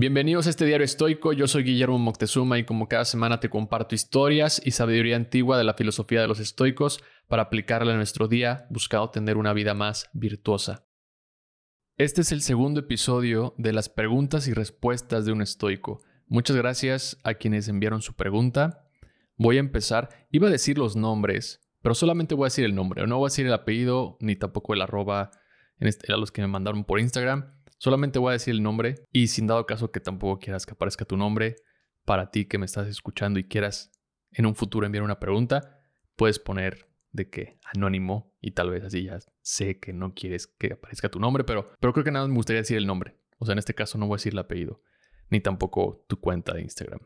Bienvenidos a este diario estoico, yo soy Guillermo Moctezuma y como cada semana te comparto historias y sabiduría antigua de la filosofía de los estoicos para aplicarla en nuestro día buscando tener una vida más virtuosa. Este es el segundo episodio de las preguntas y respuestas de un estoico. Muchas gracias a quienes enviaron su pregunta. Voy a empezar, iba a decir los nombres, pero solamente voy a decir el nombre, no voy a decir el apellido ni tampoco el arroba en este, a los que me mandaron por Instagram. Solamente voy a decir el nombre y sin dado caso que tampoco quieras que aparezca tu nombre, para ti que me estás escuchando y quieras en un futuro enviar una pregunta, puedes poner de que anónimo y tal vez así ya sé que no quieres que aparezca tu nombre, pero, pero creo que nada más me gustaría decir el nombre. O sea, en este caso no voy a decir el apellido, ni tampoco tu cuenta de Instagram.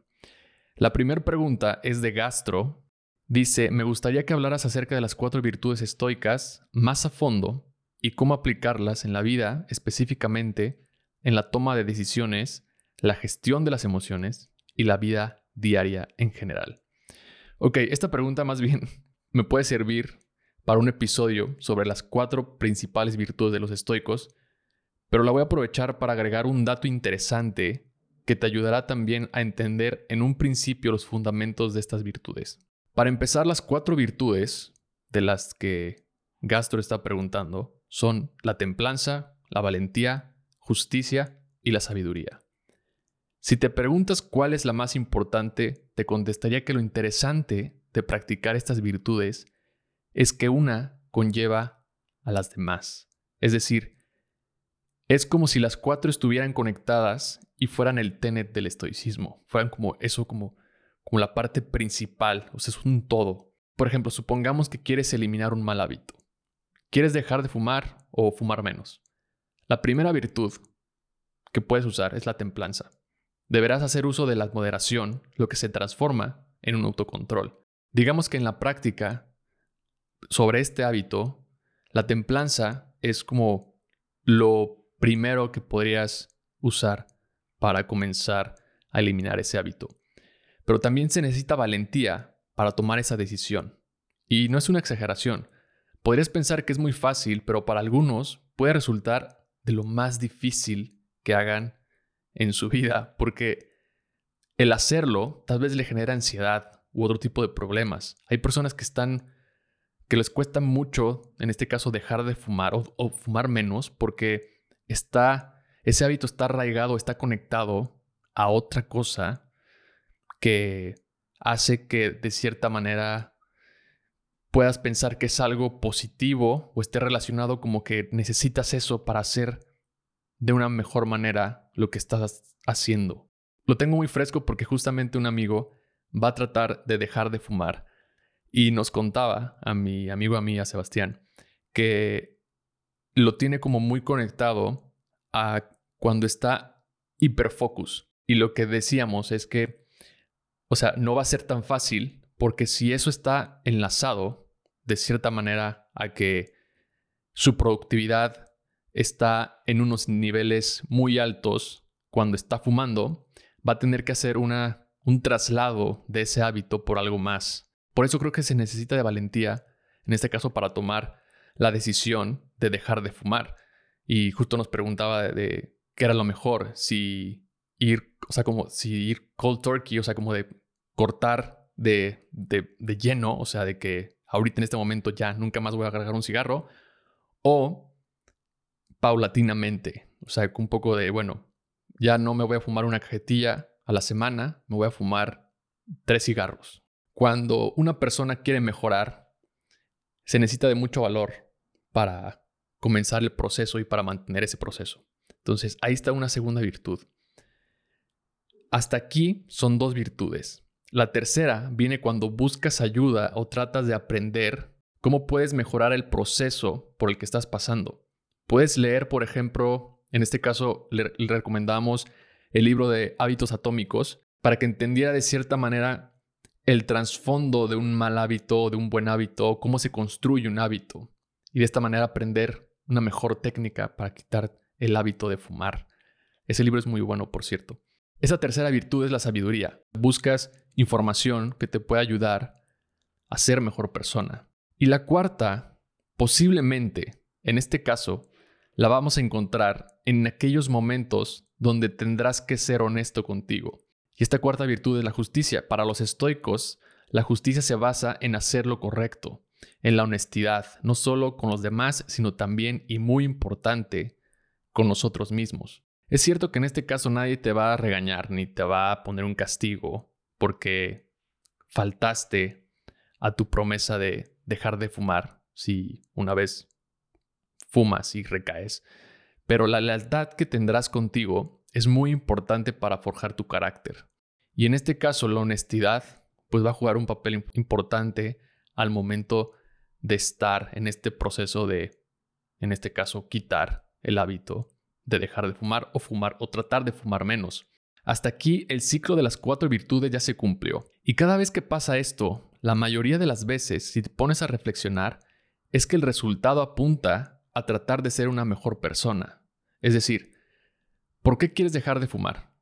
La primera pregunta es de Gastro. Dice, me gustaría que hablaras acerca de las cuatro virtudes estoicas más a fondo y cómo aplicarlas en la vida, específicamente en la toma de decisiones, la gestión de las emociones y la vida diaria en general. Ok, esta pregunta más bien me puede servir para un episodio sobre las cuatro principales virtudes de los estoicos, pero la voy a aprovechar para agregar un dato interesante que te ayudará también a entender en un principio los fundamentos de estas virtudes. Para empezar, las cuatro virtudes de las que Gastro está preguntando son la templanza, la valentía, justicia y la sabiduría. Si te preguntas cuál es la más importante, te contestaría que lo interesante de practicar estas virtudes es que una conlleva a las demás. Es decir, es como si las cuatro estuvieran conectadas y fueran el tenet del estoicismo, fueran como eso, como, como la parte principal, o sea, es un todo. Por ejemplo, supongamos que quieres eliminar un mal hábito. ¿Quieres dejar de fumar o fumar menos? La primera virtud que puedes usar es la templanza. Deberás hacer uso de la moderación, lo que se transforma en un autocontrol. Digamos que en la práctica, sobre este hábito, la templanza es como lo primero que podrías usar para comenzar a eliminar ese hábito. Pero también se necesita valentía para tomar esa decisión. Y no es una exageración. Podrías pensar que es muy fácil, pero para algunos puede resultar de lo más difícil que hagan en su vida, porque el hacerlo tal vez le genera ansiedad u otro tipo de problemas. Hay personas que están que les cuesta mucho, en este caso, dejar de fumar o, fumar menos, porque está ese hábito está arraigado, está conectado a otra cosa que hace que de cierta manera puedas pensar que es algo positivo o esté relacionado como que necesitas eso para hacer de una mejor manera lo que estás haciendo. Lo tengo muy fresco porque justamente un amigo va a tratar de dejar de fumar y nos contaba a mi amigo, a mí, a Sebastián, que lo tiene como muy conectado a cuando está hiperfocus. Y lo que decíamos es que, o sea, no va a ser tan fácil porque si eso está enlazado de cierta manera a que su productividad está en unos niveles muy altos cuando está fumando, va a tener que hacer una, un traslado de ese hábito por algo más. Por eso creo que se necesita de valentía, en este caso para tomar la decisión de dejar de fumar. Y justo nos preguntaba de, qué era lo mejor, si ir, o sea, como si ir cold turkey, o sea, como de cortar de, de, de lleno, o sea, de que ahorita en este momento ya nunca más voy a cargar un cigarro, o paulatinamente, o sea, un poco de, bueno, ya no me voy a fumar una cajetilla a la semana, me voy a fumar tres cigarros. Cuando una persona quiere mejorar, se necesita de mucho valor para comenzar el proceso y para mantener ese proceso. Entonces, ahí está una segunda virtud. Hasta aquí son dos virtudes. La tercera viene cuando buscas ayuda o tratas de aprender cómo puedes mejorar el proceso por el que estás pasando. Puedes leer, por ejemplo, en este caso le, recomendamos el libro de hábitos atómicos para que entendiera de cierta manera el trasfondo de un mal hábito de un buen hábito, cómo se construye un hábito y de esta manera aprender una mejor técnica para quitar el hábito de fumar. Ese libro es muy bueno, por cierto. Esa tercera virtud es la sabiduría. Buscas información que te pueda ayudar a ser mejor persona. Y la cuarta, posiblemente, en este caso, la vamos a encontrar en aquellos momentos donde tendrás que ser honesto contigo. Y esta cuarta virtud es la justicia. Para los estoicos, la justicia se basa en hacer lo correcto, en la honestidad, no solo con los demás, sino también, y muy importante, con nosotros mismos. Es cierto que en este caso nadie te va a regañar ni te va a poner un castigo porque faltaste a tu promesa de dejar de fumar si una vez fumas y recaes. Pero la lealtad que tendrás contigo es muy importante para forjar tu carácter. Y en este caso la honestidad pues va a jugar un papel importante al momento de estar en este proceso de, en este caso, quitar el hábito de dejar de fumar o fumar o tratar de fumar menos. Hasta aquí el ciclo de las cuatro virtudes ya se cumplió. Y cada vez que pasa esto, la mayoría de las veces, si te pones a reflexionar, es que el resultado apunta a tratar de ser una mejor persona. Es decir, ¿por qué quieres dejar de fumar?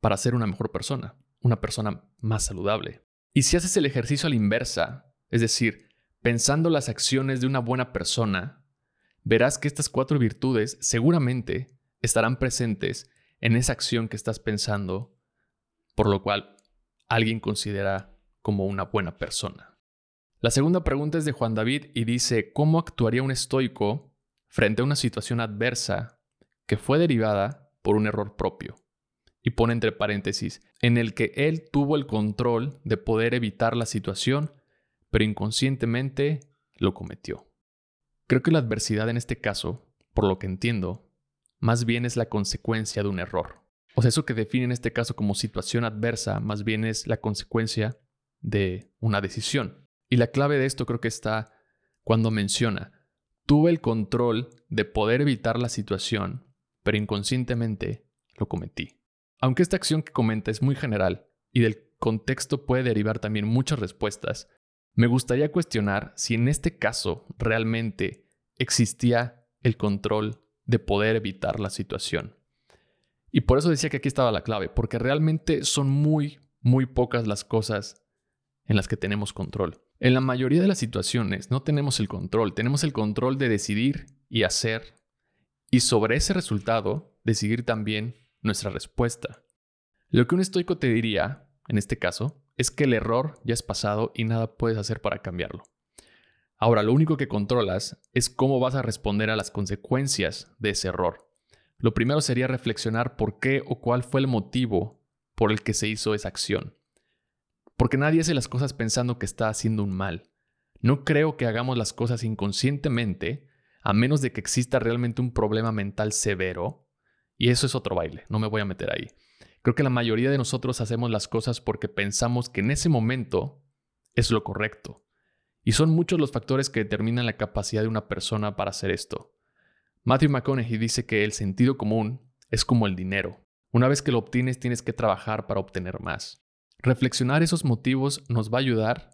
Para ser una mejor persona, una persona más saludable. Y si haces el ejercicio a la inversa, es decir, pensando las acciones de una buena persona, verás que estas cuatro virtudes seguramente estarán presentes en esa acción que estás pensando, por lo cual alguien considera como una buena persona. La segunda pregunta es de Juan David y dice, ¿cómo actuaría un estoico frente a una situación adversa que fue derivada por un error propio? Y pone entre paréntesis, en el que él tuvo el control de poder evitar la situación, pero inconscientemente lo cometió. Creo que la adversidad en este caso, por lo que entiendo, más bien es la consecuencia de un error. O sea, eso que define en este caso como situación adversa, más bien es la consecuencia de una decisión. Y la clave de esto creo que está cuando menciona, tuve el control de poder evitar la situación, pero inconscientemente lo cometí. Aunque esta acción que comenta es muy general y del contexto puede derivar también muchas respuestas, me gustaría cuestionar si en este caso realmente existía el control de poder evitar la situación. Y por eso decía que aquí estaba la clave, porque realmente son muy, muy pocas las cosas en las que tenemos control. En la mayoría de las situaciones no tenemos el control, tenemos el control de decidir y hacer, y sobre ese resultado decidir también nuestra respuesta. Lo que un estoico te diría, en este caso, es que el error ya es pasado y nada puedes hacer para cambiarlo. Ahora, lo único que controlas es cómo vas a responder a las consecuencias de ese error. Lo primero sería reflexionar por qué o cuál fue el motivo por el que se hizo esa acción. Porque nadie hace las cosas pensando que está haciendo un mal. No creo que hagamos las cosas inconscientemente, a menos de que exista realmente un problema mental severo. Y eso es otro baile, no me voy a meter ahí. Creo que la mayoría de nosotros hacemos las cosas porque pensamos que en ese momento es lo correcto. Y son muchos los factores que determinan la capacidad de una persona para hacer esto. Matthew McConaughey dice que el sentido común es como el dinero. Una vez que lo obtienes tienes que trabajar para obtener más. Reflexionar esos motivos nos va a ayudar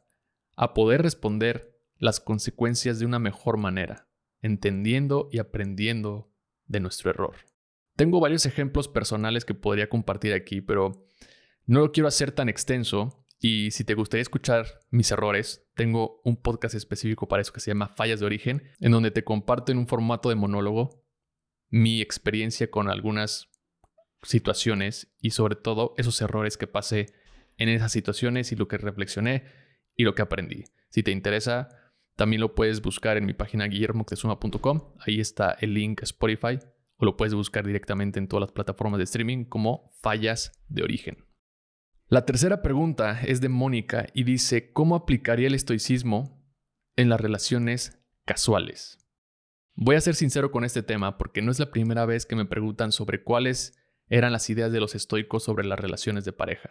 a poder responder las consecuencias de una mejor manera, entendiendo y aprendiendo de nuestro error. Tengo varios ejemplos personales que podría compartir aquí, pero no lo quiero hacer tan extenso. Y si te gustaría escuchar mis errores, tengo un podcast específico para eso que se llama Fallas de Origen, en donde te comparto en un formato de monólogo mi experiencia con algunas situaciones y sobre todo esos errores que pasé en esas situaciones y lo que reflexioné y lo que aprendí. Si te interesa, también lo puedes buscar en mi página guillermoctezuma.com. Ahí está el link Spotify o lo puedes buscar directamente en todas las plataformas de streaming como fallas de origen. La tercera pregunta es de Mónica y dice, ¿cómo aplicaría el estoicismo en las relaciones casuales? Voy a ser sincero con este tema porque no es la primera vez que me preguntan sobre cuáles eran las ideas de los estoicos sobre las relaciones de pareja.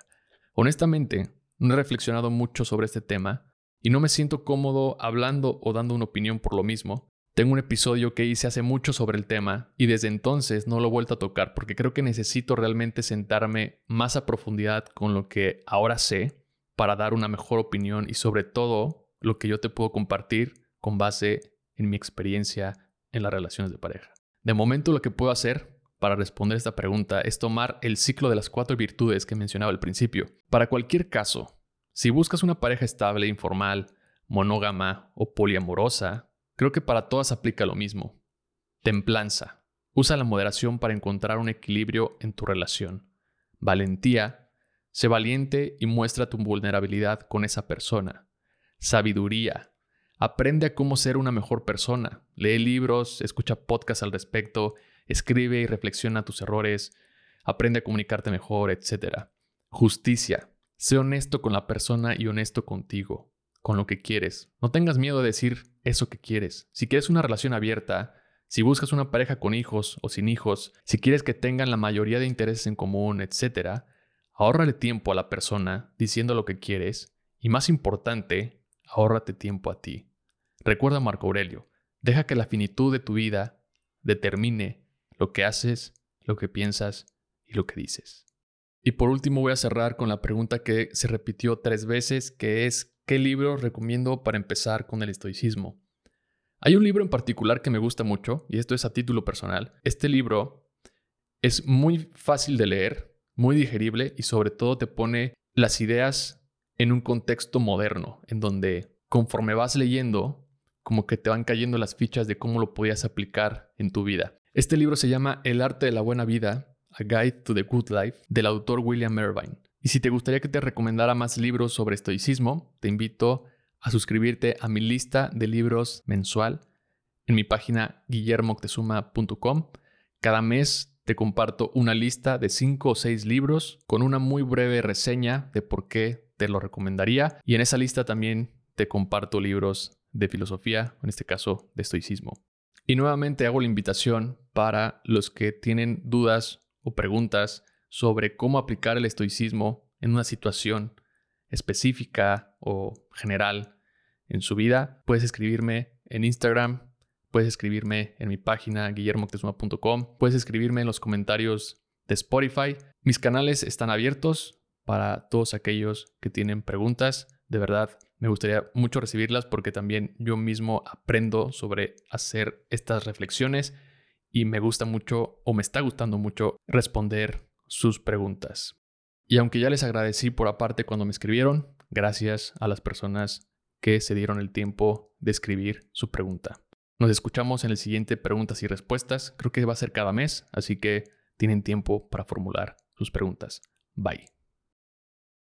Honestamente, no he reflexionado mucho sobre este tema y no me siento cómodo hablando o dando una opinión por lo mismo, tengo un episodio que hice hace mucho sobre el tema y desde entonces no lo he vuelto a tocar porque creo que necesito realmente sentarme más a profundidad con lo que ahora sé para dar una mejor opinión y sobre todo lo que yo te puedo compartir con base en mi experiencia en las relaciones de pareja. De momento lo que puedo hacer para responder esta pregunta es tomar el ciclo de las cuatro virtudes que mencionaba al principio. Para cualquier caso, si buscas una pareja estable, informal, monógama o poliamorosa, Creo que para todas aplica lo mismo. Templanza. Usa la moderación para encontrar un equilibrio en tu relación. Valentía. Sé valiente y muestra tu vulnerabilidad con esa persona. Sabiduría. Aprende a cómo ser una mejor persona. Lee libros, escucha podcasts al respecto, escribe y reflexiona tus errores, aprende a comunicarte mejor, etc. Justicia. Sé honesto con la persona y honesto contigo, con lo que quieres. No tengas miedo de decir eso que quieres. Si quieres una relación abierta, si buscas una pareja con hijos o sin hijos, si quieres que tengan la mayoría de intereses en común, etc., ahórrale tiempo a la persona diciendo lo que quieres y más importante, ahórrate tiempo a ti. Recuerda Marco Aurelio, deja que la finitud de tu vida determine lo que haces, lo que piensas y lo que dices. Y por último voy a cerrar con la pregunta que se repitió tres veces, que es ¿qué libro recomiendo para empezar con el estoicismo? Hay un libro en particular que me gusta mucho, y esto es a título personal. Este libro es muy fácil de leer, muy digerible y sobre todo te pone las ideas en un contexto moderno, en donde conforme vas leyendo, como que te van cayendo las fichas de cómo lo podías aplicar en tu vida. Este libro se llama El arte de la buena vida, A Guide to the Good Life, del autor William Irvine. Y si te gustaría que te recomendara más libros sobre estoicismo, te invito a suscribirte a mi lista de libros mensual en mi página guillermoctezuma.com. Cada mes te comparto una lista de 5 o 6 libros con una muy breve reseña de por qué te lo recomendaría. Y en esa lista también te comparto libros de filosofía, en este caso de estoicismo. Y nuevamente hago la invitación para los que tienen dudas o preguntas sobre cómo aplicar el estoicismo en una situación específica o general en su vida, puedes escribirme en Instagram, puedes escribirme en mi página guillermoctezuma.com, puedes escribirme en los comentarios de Spotify. Mis canales están abiertos para todos aquellos que tienen preguntas. De verdad, me gustaría mucho recibirlas porque también yo mismo aprendo sobre hacer estas reflexiones y me gusta mucho o me está gustando mucho responder sus preguntas. Y aunque ya les agradecí por aparte cuando me escribieron, gracias a las personas que se dieron el tiempo de escribir su pregunta. Nos escuchamos en el siguiente preguntas y respuestas. Creo que va a ser cada mes, así que tienen tiempo para formular sus preguntas. Bye.